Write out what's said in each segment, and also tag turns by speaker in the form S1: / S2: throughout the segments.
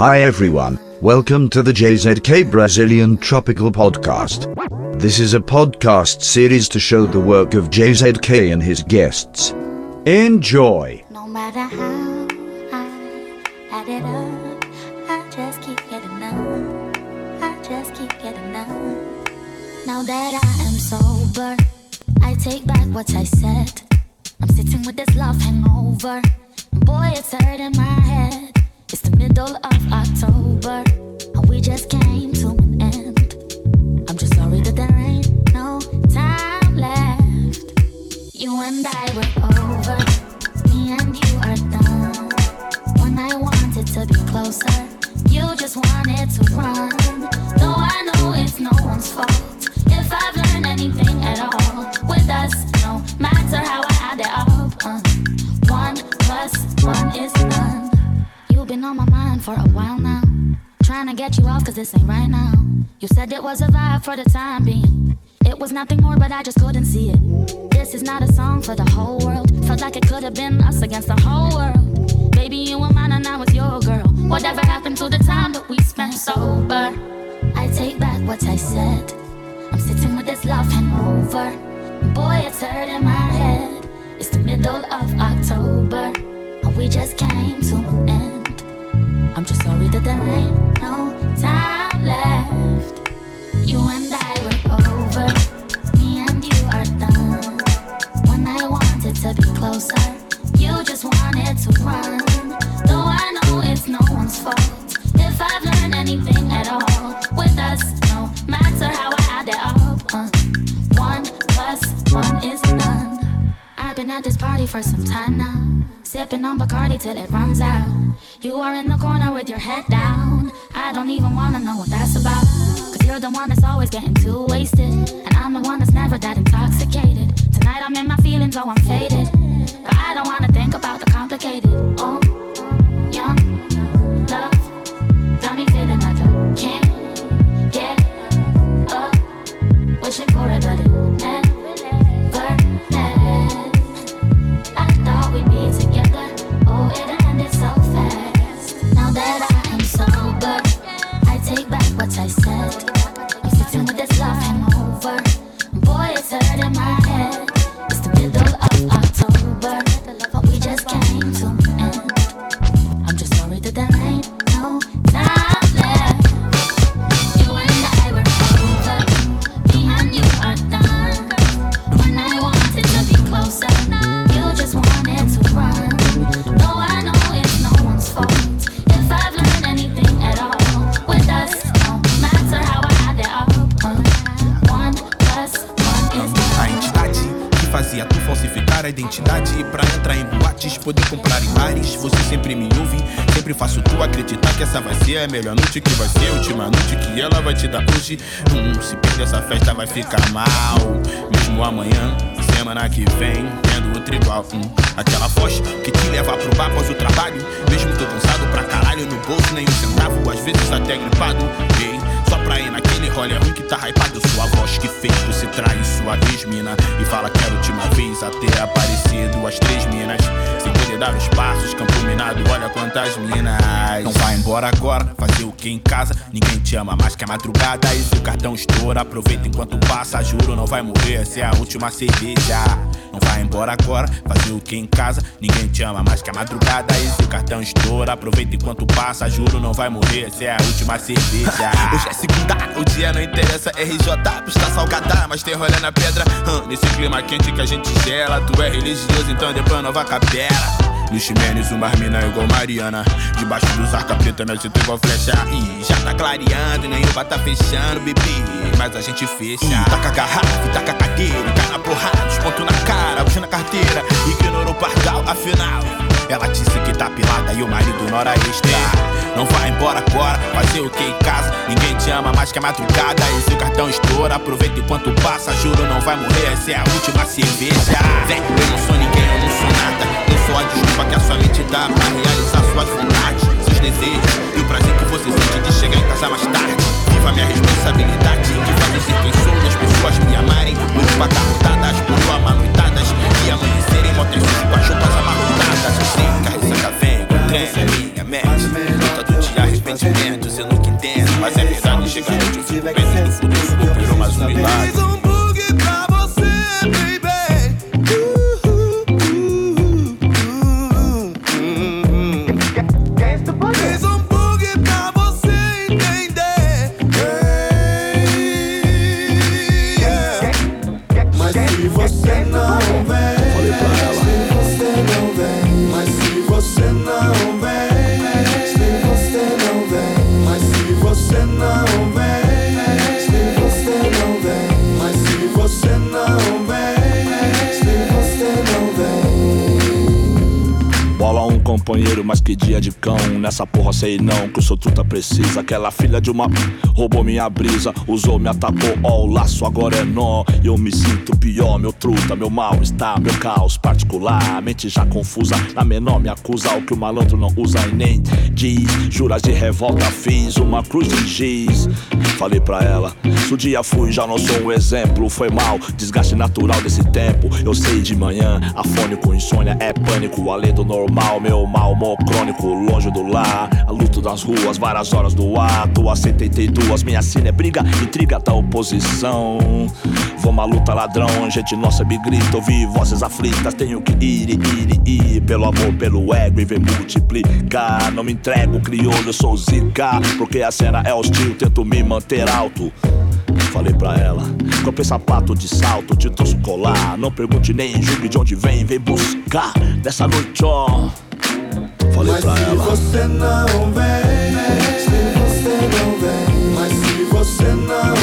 S1: Hi everyone, welcome to the JZK Brazilian Tropical Podcast. This is a podcast series to show the work of JZK and his guests. Enjoy!
S2: No matter how I add it up, I just keep getting up. I just keep getting up. Now that I am sober, I take back what I said. I'm sitting with this love hangover. Boy, it's hurting my head. It's the middle of October, and we just came to an end. I'm just sorry that there ain't no time left. You and I were over, me and you are done. When I wanted to be closer, you just wanted to run. Though I know it's no one's fault. If I've learned anything at all, with us, no matter how I add it up, uh, one plus one is none. Been on my mind for a while now. Trying to get you off, cause this ain't right now. You said it was a vibe for the time being. It was nothing more, but I just couldn't see it. This is not a song for the whole world. Felt like it could have been us against the whole world. Baby, you were mine and I was your girl. Whatever happened to the time that we spent sober? I take back what I said. I'm sitting with this love hangover. Boy, it's hurting my head. It's the middle of October, and we just came to an end. I'm just sorry that there ain't no time left. You and I were over, me and you are done. When I wanted to be closer, you just wanted to run. Though I know it's no one's fault. If I've learned anything at all, with us, no matter how I add it up, uh, one plus one is. I've been at this party for some time now. Sipping on Bacardi till it runs out. You are in the corner with your head down. I don't even wanna know what that's about. Cause you're the one that's always getting too wasted. And I'm the one that's never that intoxicated. Tonight I'm in my feelings, oh, I'm faded. But I don't wanna think about the complicated. Oh,
S3: hoje. Hum, Se perder essa festa vai ficar mal. Mesmo amanhã, semana que vem Tendo outro igual hum. Aquela voz que te leva pro bar após o trabalho. Mesmo tô cansado pra caralho No bolso nem um centavo, às vezes até gripado. Ei, só pra ir naquele rolê ruim que tá hypado. Sua voz que fez você trair sua ex-mina E fala que era a última vez a ter aparecido as três minas. Sem poder dar os passos, campo minado, olha quantas minas. Não vai embora agora, fazer o que em casa? Ninguém te ama mais que a madrugada. E se o cartão estoura, aproveita enquanto passa Juro, não vai morrer, essa é a última cerveja Não vai embora agora, fazer o que em casa. Ninguém te ama mais que a madrugada. E se o cartão estoura, aproveita enquanto passa. Juro, não vai morrer, essa é a última cerveja. Hoje é segunda, o dia não interessa. RJ, está salgada, mas tem rolê na pedra. Hum, Nesse clima quente que a gente gela. Tu é religioso, então depois nova capela Luiz Menes, uma mina igual Mariana. Debaixo dos arca preta, nós eu igual flecha. E já tá clareando, nem o bar tá fechando, bebê Mas a gente fecha. Taca a garrafa, taca a cadeira Cai na porrada, desconto na cara, puxa na carteira. Ignorou o pardal, afinal ela disse que tá pilada e o marido nora extra. Não vai embora agora, fazer o que em casa? Ninguém te ama mais que a madrugada. E se o cartão estoura, aproveita enquanto passa. Juro, não vai morrer, essa é a última cerveja. Vem, eu não sou ninguém, eu não sou nada Eu sou a desculpa que a sua mente dá Pra realizar suas vontades, seus desejos E o prazer que você sente de chegar em casa mais tarde Viva minha responsabilidade Que faz eu ser quem sou e as pessoas me amarem Muito batarrotadas, por amanoitadas E amanhecerem motéis com as roupas amarrotadas Eu sei que a ressaca vem com trem, é minha mente Todo dia arrependimento Chega a noite, eu fico perdendo fudendo, virou mais um milagre.
S4: Nessa porra sei não que o seu truta precisa. Aquela filha de uma roubou minha brisa, usou, me atacou, ó, o laço agora é nó. Eu me sinto pior, meu truta, meu mal-estar, meu caos particular. Mente já confusa, na menor me acusa. O que o malandro não usa e nem diz. Juras de revolta fiz, uma cruz de giz. Falei pra ela, se o dia fui, já não sou um exemplo. Foi mal, desgaste natural desse tempo. Eu sei de manhã, afônico, insônia é pânico. Além do normal, meu mal, crônico, longe do lar. A luta das ruas, várias horas do ato. A 72, minha cena é briga, intriga da oposição. Vamos à luta, ladrão, gente nossa me grita. Ouvi vozes aflitas, tenho que ir, ir, ir. Pelo amor, pelo ego e vem multiplicar. Não me entrego, crioulo, eu sou zica. Porque a cena é hostil, tento me manter alto. Falei pra ela, comprei sapato de salto, te trouxe colar. Não pergunte nem julgue de onde vem, vem buscar dessa noite, ó. Falei
S5: Mas
S4: pra
S5: se
S4: ela.
S5: você não vem, se você não vem, mas se você não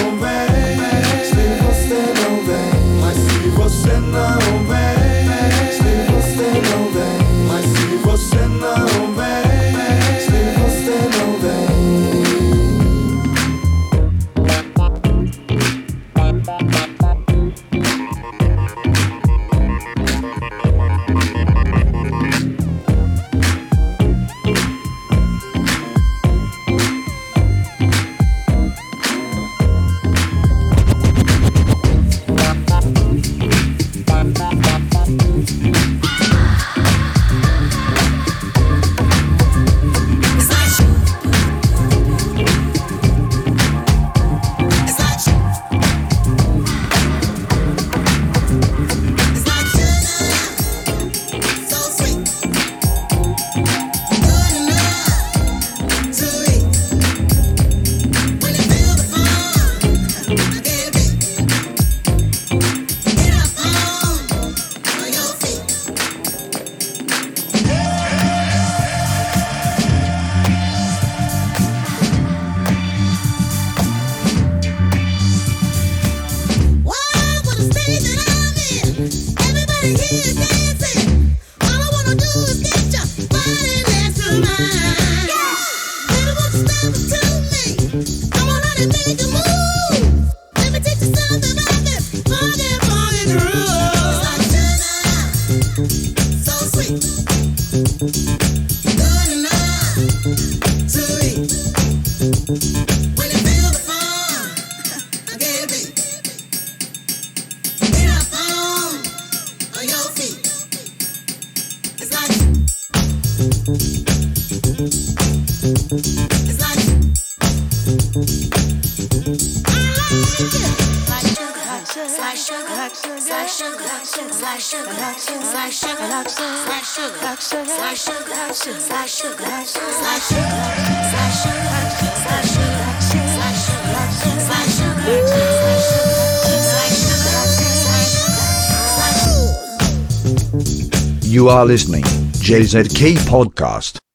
S6: You
S1: are listening, JZK Podcast.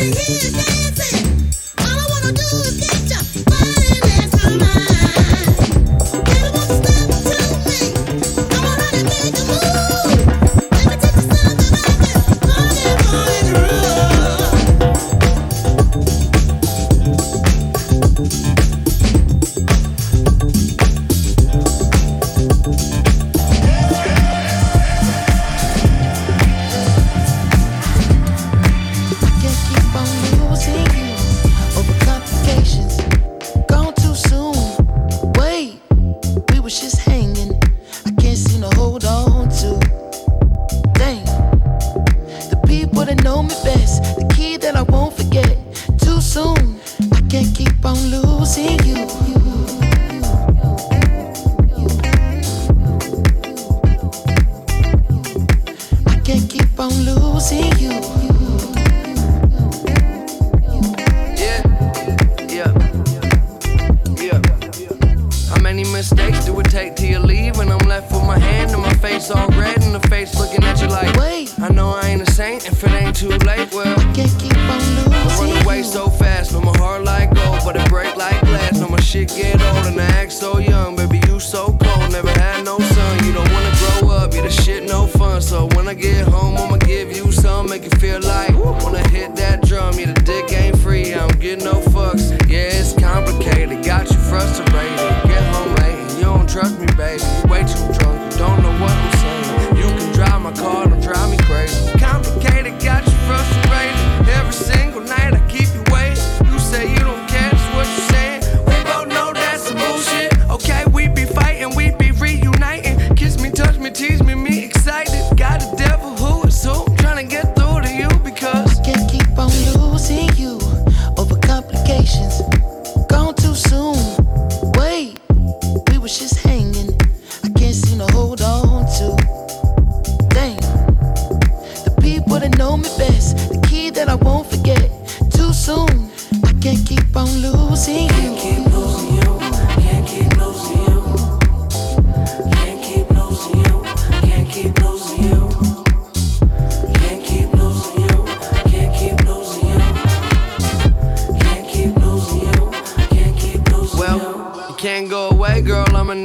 S7: Mm-hmm. chicken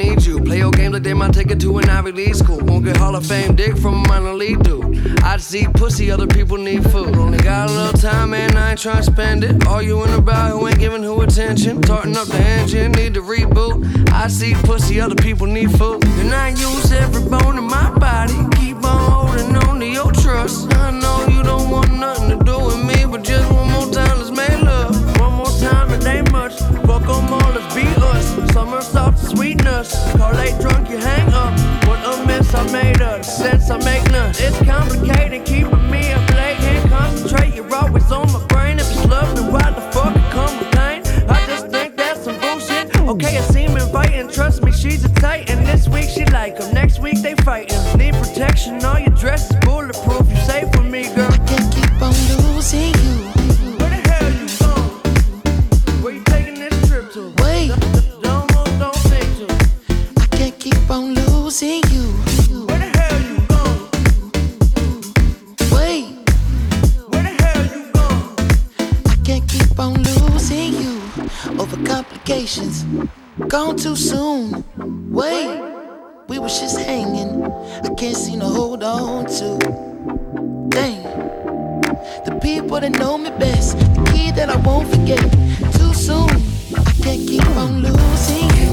S7: need you. Play your game like they might take it to an Ivy League school. Won't get Hall of Fame dick from a minor league dude. I see pussy, other people need food. Only got a little time and I ain't trying to spend it. All you in about who ain't giving who attention. Tarting up the engine, need to reboot. I see pussy, other people need food. And I use every bone in my body. Keep on holding on to your trust. I know you don't want nothing to do with me. sense, I make none. It's complicated, keeping me afloat. Can't concentrate, you're always on my brain. If it's love, then why the fuck I come complain? I just think that's some bullshit. Okay, I seem inviting, trust me, she's a titan. This week she like him, next week.
S8: Wait, we were just hanging. I can't seem to hold on to. Dang, the people that know me best, the key that I won't forget. Too soon, I can't keep on losing you.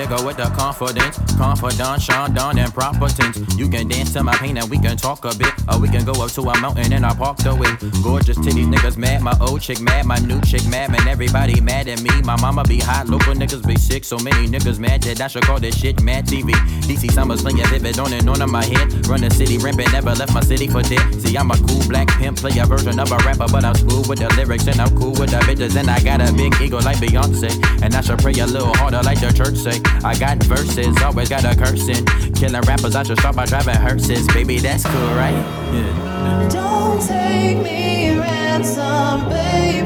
S9: nigga with the confidence. Confidant, Sean Don, and proper. You can dance to my pain and we can talk a bit. Or we can go up to a mountain and I park the way. Gorgeous titty niggas mad, my old chick mad, my new chick mad, man. Everybody mad at me. My mama be hot, local niggas be sick. So many niggas mad that I should call this shit mad TV. DC summers playing vivid on and on in my head. Run the city rampant, never left my city for dead. See, I'm a cool black pimp, play a version of a rapper, but I'm cool with the lyrics and I'm cool with the bitches. And I got a big ego like Beyonce. And I should pray a little harder like the church say. I got verses, always got a cursing. Killing rappers I just start by driving hearses. Baby, that's cool, right? Yeah.
S10: Don't take me ransom, babe.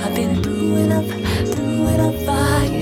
S11: I've been through
S10: it up, through it up, fire.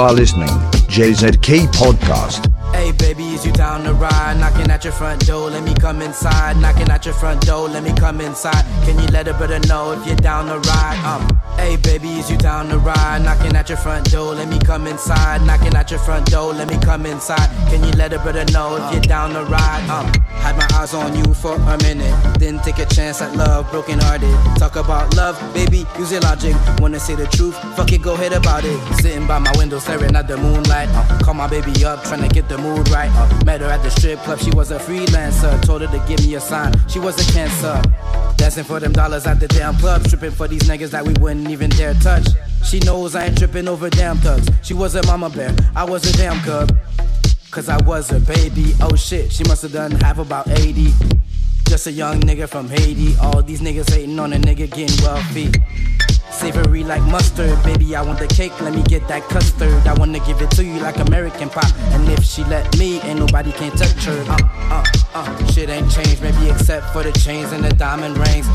S10: are
S1: listening, JZK Podcast.
S12: Hey, baby, is you down ride? At your front door, let me come inside. Knocking at your front door, let me come inside. Can you let a brother know if you're down to ride? Um, hey baby, is you down to ride? Knocking at your front door, let me come inside. Knocking at your front door, let me come inside. Can you let a brother know if you're down to ride? Um, had my eyes on you for a minute, then take a chance at love, broken hearted. Talk about love, baby, use your logic. Wanna say the truth? Fuck it, go ahead about it. Sitting by my window, staring at the moonlight. Uh, call my baby up, trying to get the mood right. Uh, met her at the strip club, she was a freelancer. Told her to give me a sign, she was a cancer. Dancing for them dollars at the damn club, tripping for these niggas that we wouldn't even dare touch. She knows I ain't tripping over damn thugs. She was a mama bear, I was a damn cub. Cause I was her baby. Oh shit, she must have done half about 80. Just a young nigga from Haiti. All these niggas hating on a nigga getting wealthy. Savory like mustard, baby. I want the cake, let me get that custard. I wanna give it to you like American pop. And if she let me, ain't nobody can touch her. Uh, uh, uh, shit ain't changed, maybe except for the chains and the diamond rings.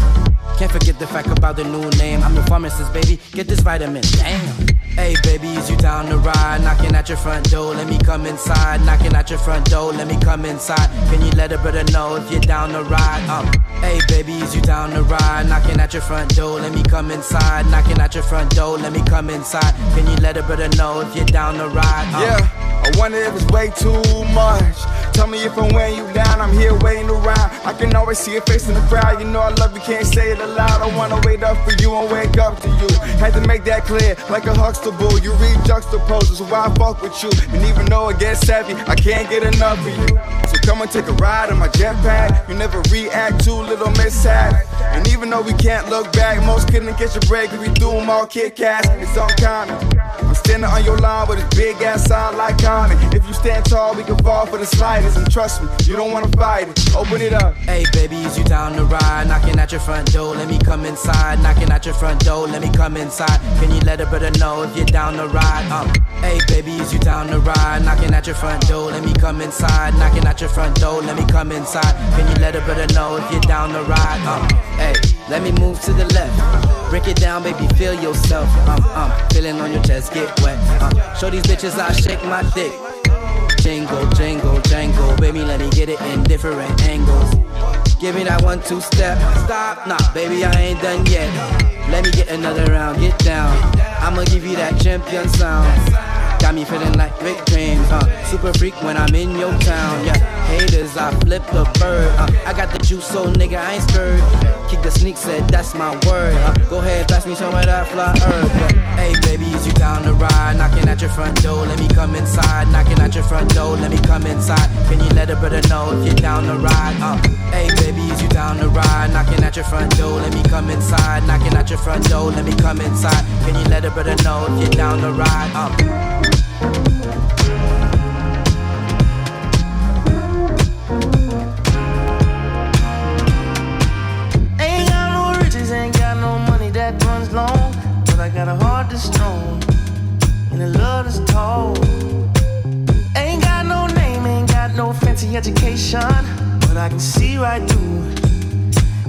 S12: Can't forget the fact about the new name. I'm the pharmacist, baby. Get this vitamin. Damn. Hey, baby, is you down to ride? Knocking at your front door, let me come inside. Knocking at your front door, let me come inside. Can you let a brother know if you're down to ride? Um, hey, baby, is you down to ride? Knocking at your front door, let me come inside. Knocking at your front door, let me come inside. Can you let a brother know if you're down to ride? Um,
S13: Yeah, I wonder if it's way too much. Tell me if I'm weighing you down, I'm here waiting around. I can always see your face in the crowd. You know I love you, can't say it aloud. I wanna wait up for you and wake up to you. Had to make that clear, like a Huxtable. You read juxtaposes, why I fuck with you. And even though it gets heavy, I can't get enough of you. So come and take a ride on my jetpack. You never react to little mishap. And even though we can't look back, most couldn't catch a break if we do them all Kit Kats. It's uncommon. Standing on your line with this big ass sign like Common. If you stand tall, we can fall for the slightest. And trust me, you don't wanna fight it. Open it up.
S12: Hey, baby, is you down to ride? Knocking at your front door, let me come inside. Knocking at your front door, let me come inside. Can you let a brother know if you're down to ride? Um, hey, baby, is you down to ride? Knocking at your front door, let me come inside. Knocking at your front door, let me come inside. Can you let a brother know if you're down to ride? Um, hey, let me move to the left. Break it down, baby, feel yourself. Um, um, feeling on your chest, get wet. Um, show these bitches I shake my dick. Jingle, jingle, jangle. Baby, let me get it in different angles. Give me that one, two step. Stop, nah, baby, I ain't done yet. Let me get another round, get down. I'ma give you that champion sound. Got me feeling like Rick James, uh, super freak when I'm in your town. Yeah, haters, I flip the bird. Uh, I got the juice, so nigga, I ain't scared. Kick the sneak, said that's my word. Uh, go ahead, pass me some of that fly herb. Yeah. Hey, baby, is you down to ride? Knocking at your front door, let me come inside. Knocking at your front door, let me come inside. Can you let a brother know if you're down to ride? Uh, hey, baby, is you down to ride? Knocking at your front door, let me come inside. Knocking at your front door, let me come inside. Can you let a brother know if you're down to ride? Uh,
S8: heart that's strong and a love that's tall. Ain't got no name, ain't got no fancy education. But I can see right through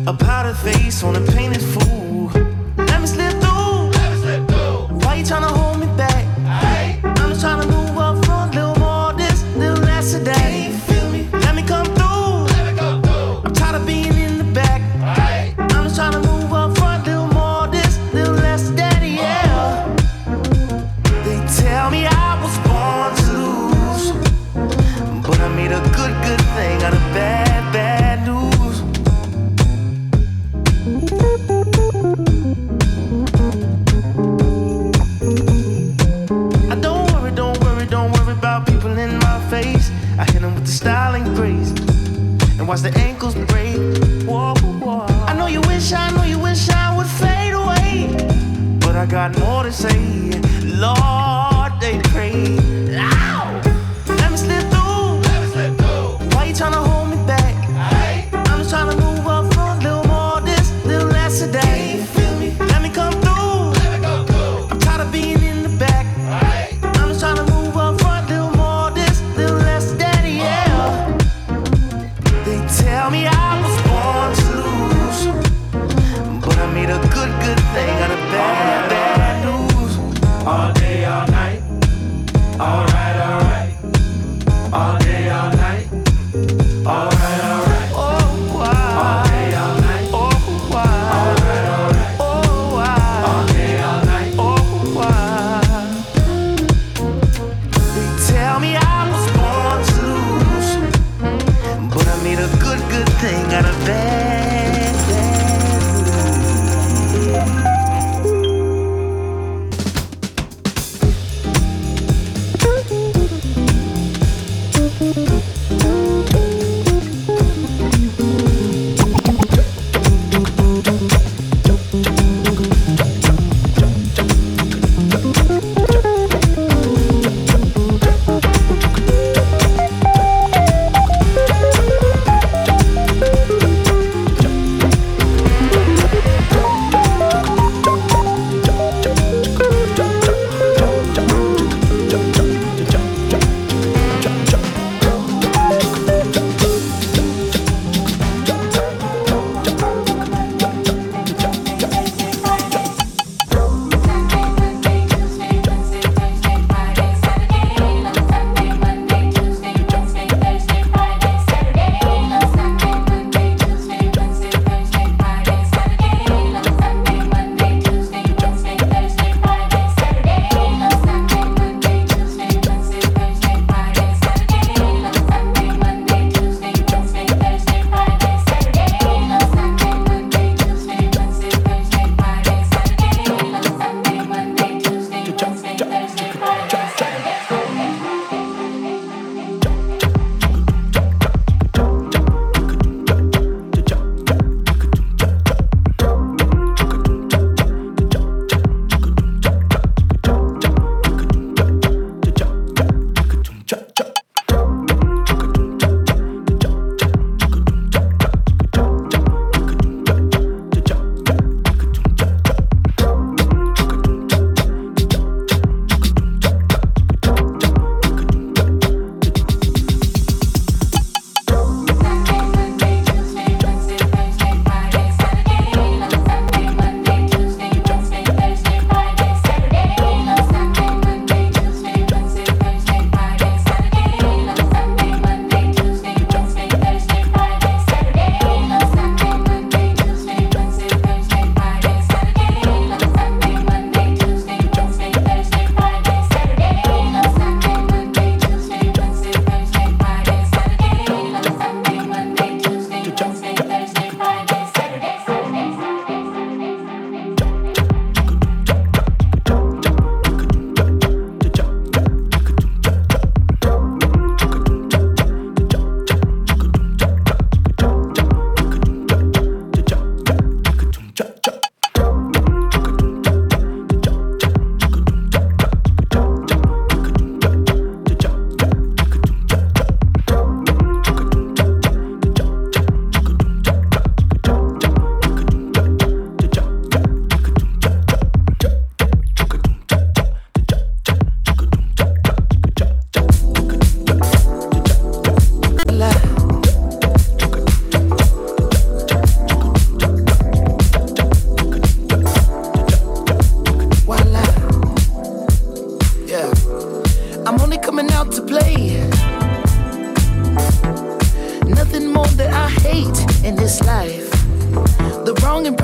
S8: a powdered face on a painted fool. Let me slip through. Why you tryna hold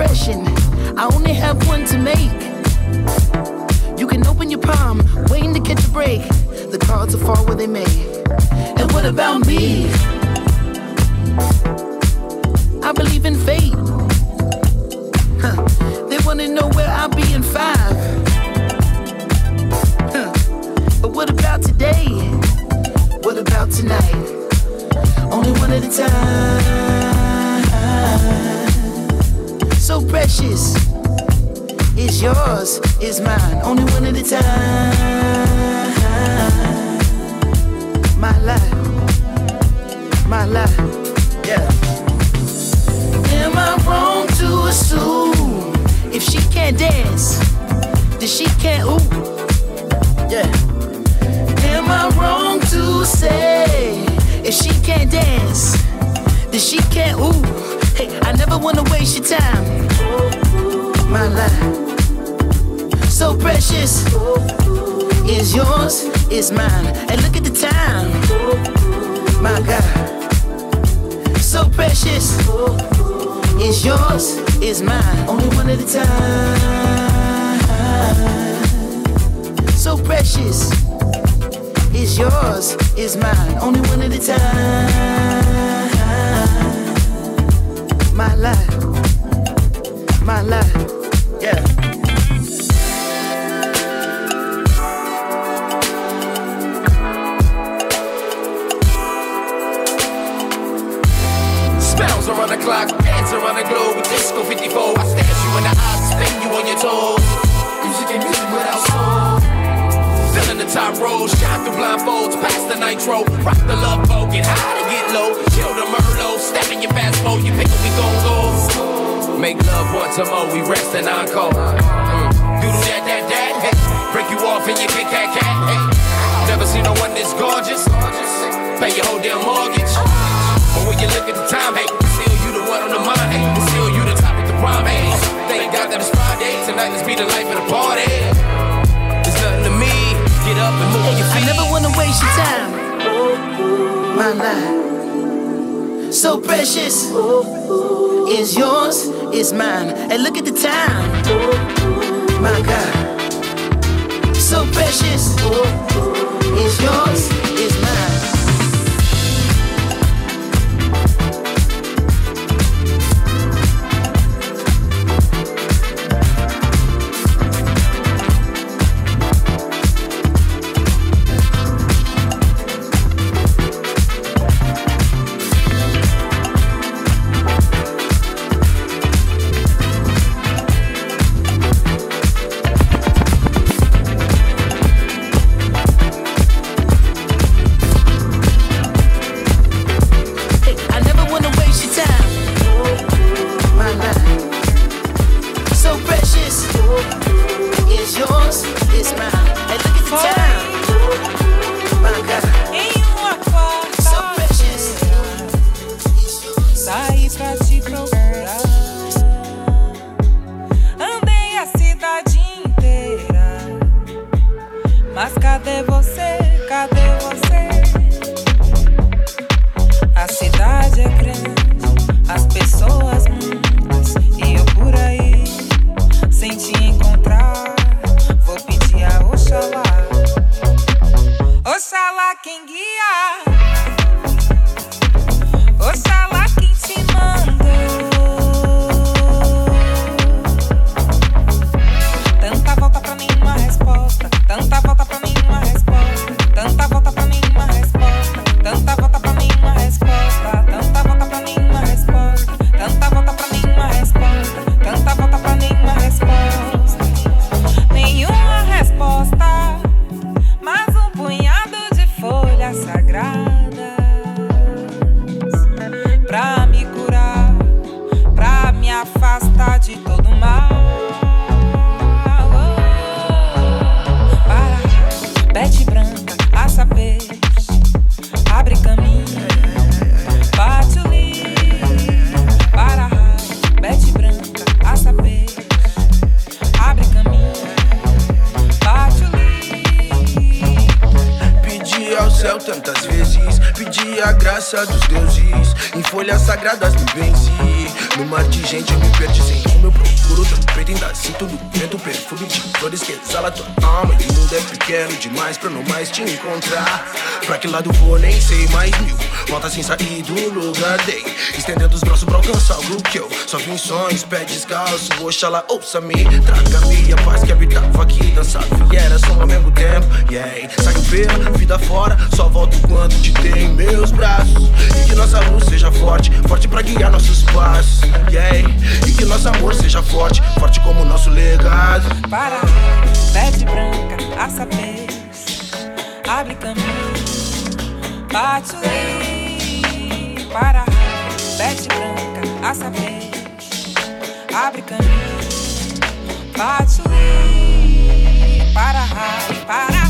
S8: impression, I only have one to make. You can open your palm, waiting to catch a break. The cards will fall where they may. And what about me? I believe in fate. Huh. They wanna know where I'll be in five. Huh. But what about today? What about tonight? Only one at a time. So precious. It's yours, it's mine. Only one at a time. My life. My life. Yeah. Am I wrong to assume if she can't dance, then she can't ooh? Yeah. Am I wrong to say if she can't dance, then she can't ooh? Hey, I never wanna waste your time. My life, so precious, is yours, is mine. And look at the time, my God, so precious, is yours, is mine. Only one at a time. So precious is yours, is mine. Only one at a time. My life, my life, yeah.
S14: Spells around the clock, dance around the globe disco 54. I stare you in the eyes, spin you on your toes. The top rows, shine through blindfolds, past the nitro. Rock the love boat, get high to get low. Kill the Merlot, step in your fast mode, you pick it, we gon' go. Make love once a more, we rest and encore. Mm. Doodle that, that, that, hey. Break you off and you kick cat, cat, hey. Never seen no one this gorgeous. Pay your whole damn mortgage. But when you look at the time, hey, still you the one on the mind, hey, still you the top of the prime, hey. Thank God that it's Friday, tonight let's be the life of the party.
S8: I never wanna waste your time. My life, so precious, is yours, is mine. And look at the time. My God, so precious, is yours, is mine.
S15: Sem
S16: sair do lugar, dei. Estendendo os braços pra alcançar algo que eu só vi em sonhos, pé descalço. Oxalá, ouça-me, traga-me a paz que habitava aqui. Dançava e era som ao mesmo tempo. Yeah, saio pela vida fora, só volto quando te tenho em meus braços. E que nossa luz seja forte, forte pra guiar nossos passos. Yeah, e que nosso amor seja forte, forte como nosso legado.
S15: Para, pede branca, assa peixe, abre caminho, bate o lei para Bete branca, a saber Abre caminho Bate para para.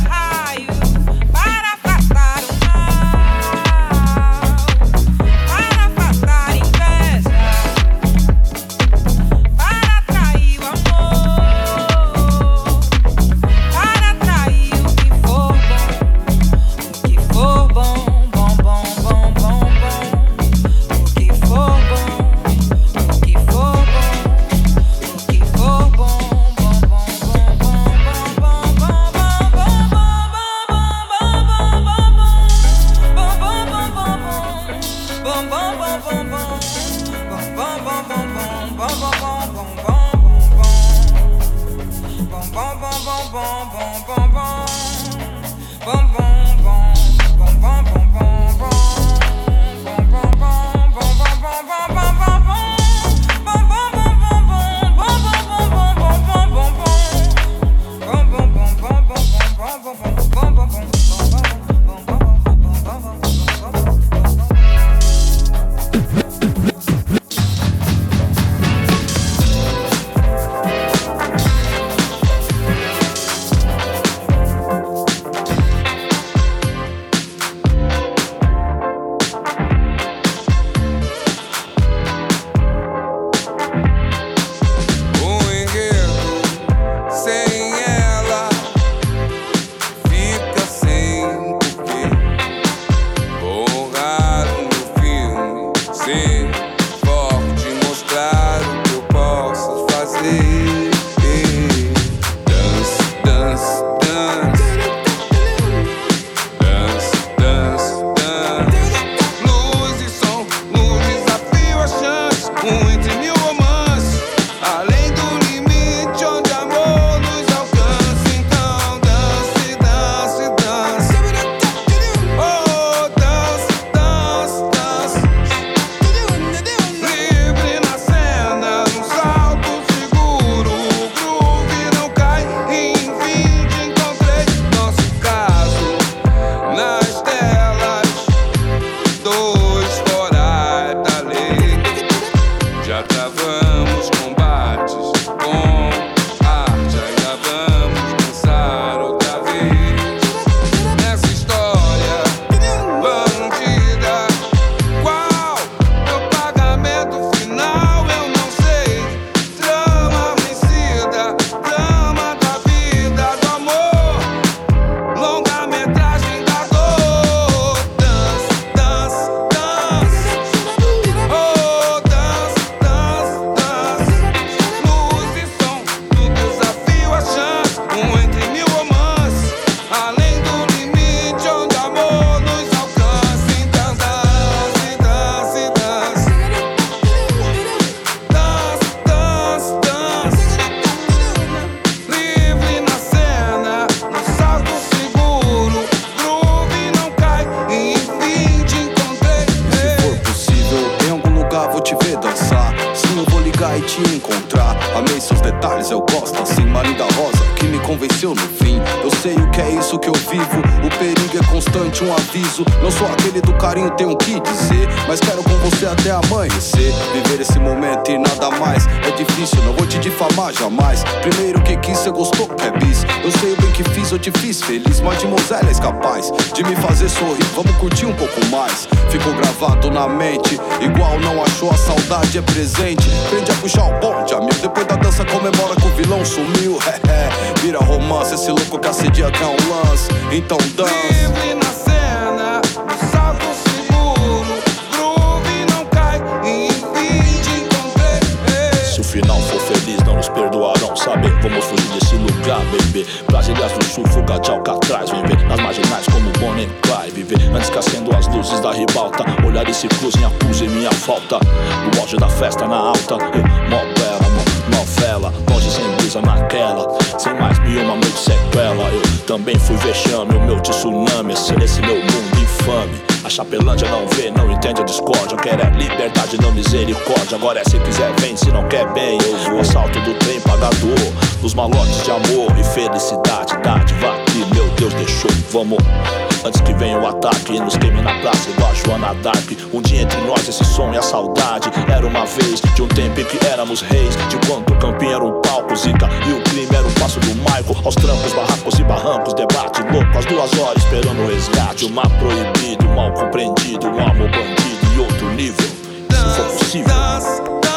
S17: Te
S18: encontrar. Amei seus detalhes, eu gosto assim, Marinda Rosa, convenceu no fim. Eu sei o que é isso que eu vivo. O perigo é constante, um aviso. Não sou aquele do carinho, tenho que dizer. Mas quero com você até amanhecer. Viver esse momento e nada mais. É difícil, não vou te difamar jamais. Primeiro que quis, você gostou, quer bis. Eu sei o bem que fiz, eu te fiz feliz. Mademoiselle és capaz de me fazer sorrir. Vamos curtir um pouco mais. Ficou gravado na mente. Igual não achou a saudade é presente. Prende a puxar o bonde, amigo. Depois da dança comemora que o vilão sumiu. É, é. Vira romance, esse louco que assedia que é um lance. Então dança.
S17: Livre na cena, salto seguro. Groove não cai. Enfim te encontrei.
S4: Se o final for feliz, não nos perdoarão. Saber, vamos fugir desse lugar, bebê. Brasílias do sul, fuga de Alcatraz. Viver nas marginais como Bonnie Clyde. Viver antes que acendam as luzes da ribalta. Olhares se cruzem, acusem minha falta. No auge da festa, na alta. Bela, mó novela. Longe sem brisa naquela. Sem mais nenhuma noite sequela. Eu também fui vexame, o meu tsunami. Esse, esse meu mundo infame. A Chapelândia não vê, não entende a discórdia. Quer é liberdade, não misericórdia. Agora é se quiser, vem, se não quer, bem, eu vou. Assalto do trem pagador, dos malotes de amor e felicidade. Dádiva que meu Deus deixou, vamos. Antes que venha o ataque nos queime na praça, igual a Joana Dark. Um dia entre nós, esse som e a saudade. Era uma vez, de um tempo em que éramos reis. De quando o campinho era um palco, zica. E o crime era o passo do Michael. Aos trancos, barracos e barrancos, debate louco. Às duas horas esperando o resgate. O mar proibido, mal compreendido. Um amor bandido e outro nível. Se for possível.